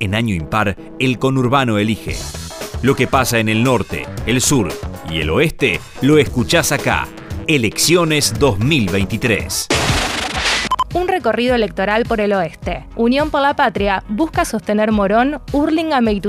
En año impar, el conurbano elige. Lo que pasa en el norte, el sur y el oeste lo escuchás acá. Elecciones 2023 un recorrido electoral por el oeste. Unión por la Patria busca sostener Morón, Hurlingham e.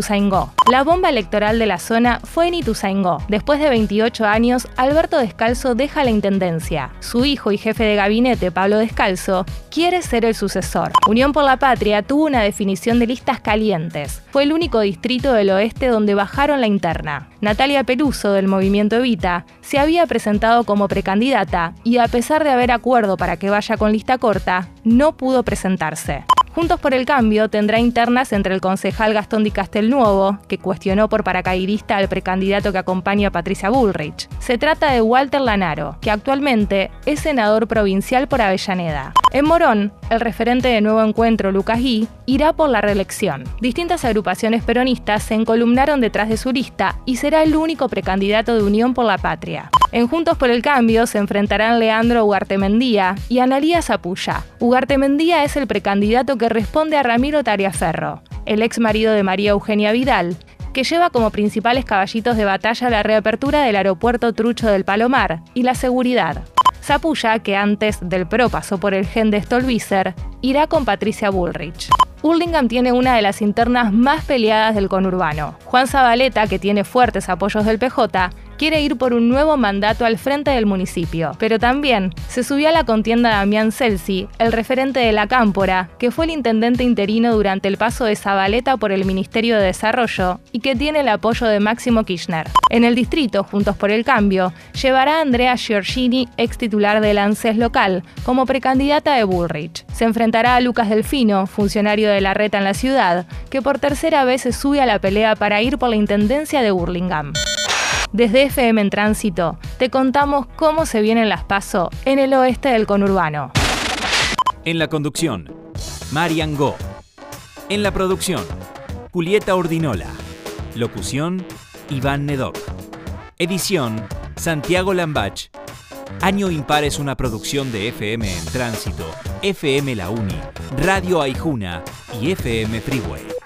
La bomba electoral de la zona fue en Ituzaingó. Después de 28 años, Alberto Descalzo deja la intendencia. Su hijo y jefe de gabinete, Pablo Descalzo, quiere ser el sucesor. Unión por la Patria tuvo una definición de listas calientes. Fue el único distrito del oeste donde bajaron la interna. Natalia Peluso, del movimiento Evita, se había presentado como precandidata y a pesar de haber acuerdo para que vaya con lista corta, no pudo presentarse. Juntos por el Cambio tendrá internas entre el concejal Gastón Di Castelnuovo, que cuestionó por paracaidista al precandidato que acompaña a Patricia Bullrich. Se trata de Walter Lanaro, que actualmente es senador provincial por Avellaneda. En Morón, el referente de Nuevo Encuentro, Lucas Gui, irá por la reelección. Distintas agrupaciones peronistas se encolumnaron detrás de su lista y será el único precandidato de Unión por la Patria. En Juntos por el Cambio se enfrentarán Leandro Ugartemendía y Analía Zapulla. Ugartemendía es el precandidato que responde a Ramiro Tariaferro, el ex marido de María Eugenia Vidal, que lleva como principales caballitos de batalla la reapertura del aeropuerto Trucho del Palomar y la seguridad. Zapulla, que antes del PRO pasó por el gen de Stolbizer, irá con Patricia Bullrich. Hurlingham tiene una de las internas más peleadas del conurbano. Juan Zabaleta, que tiene fuertes apoyos del PJ, quiere ir por un nuevo mandato al frente del municipio. Pero también se subió a la contienda Damián Celsi, el referente de la Cámpora, que fue el intendente interino durante el paso de Zabaleta por el Ministerio de Desarrollo y que tiene el apoyo de Máximo Kirchner. En el distrito, Juntos por el Cambio, llevará a Andrea Giorgini, ex titular del ANSES local, como precandidata de Bullrich. Se enfrentará a Lucas Delfino, funcionario de la reta en la ciudad, que por tercera vez se sube a la pelea para ir por la intendencia de Burlingame. Desde FM en Tránsito te contamos cómo se vienen las PASO en el oeste del conurbano. En la conducción, Marian Go. En la producción, Julieta Ordinola. Locución, Iván Nedok. Edición, Santiago Lambach. Año Impar es una producción de FM en Tránsito, FM La Uni, Radio Aijuna y FM Freeway.